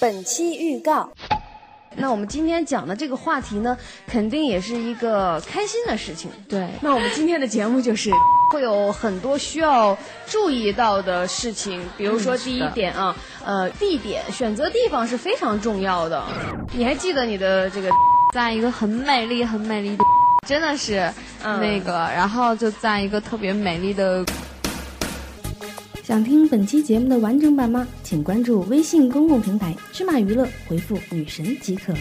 本期预告。那我们今天讲的这个话题呢，肯定也是一个开心的事情。对，那我们今天的节目就是会有很多需要注意到的事情，比如说第一点啊，呃，地点选择地方是非常重要的。你还记得你的这个，在一个很美丽、很美丽的，真的是那个，然后就在一个特别美丽的。想听本期节目的完整版吗？请关注微信公共平台“芝麻娱乐”，回复“女神”即可。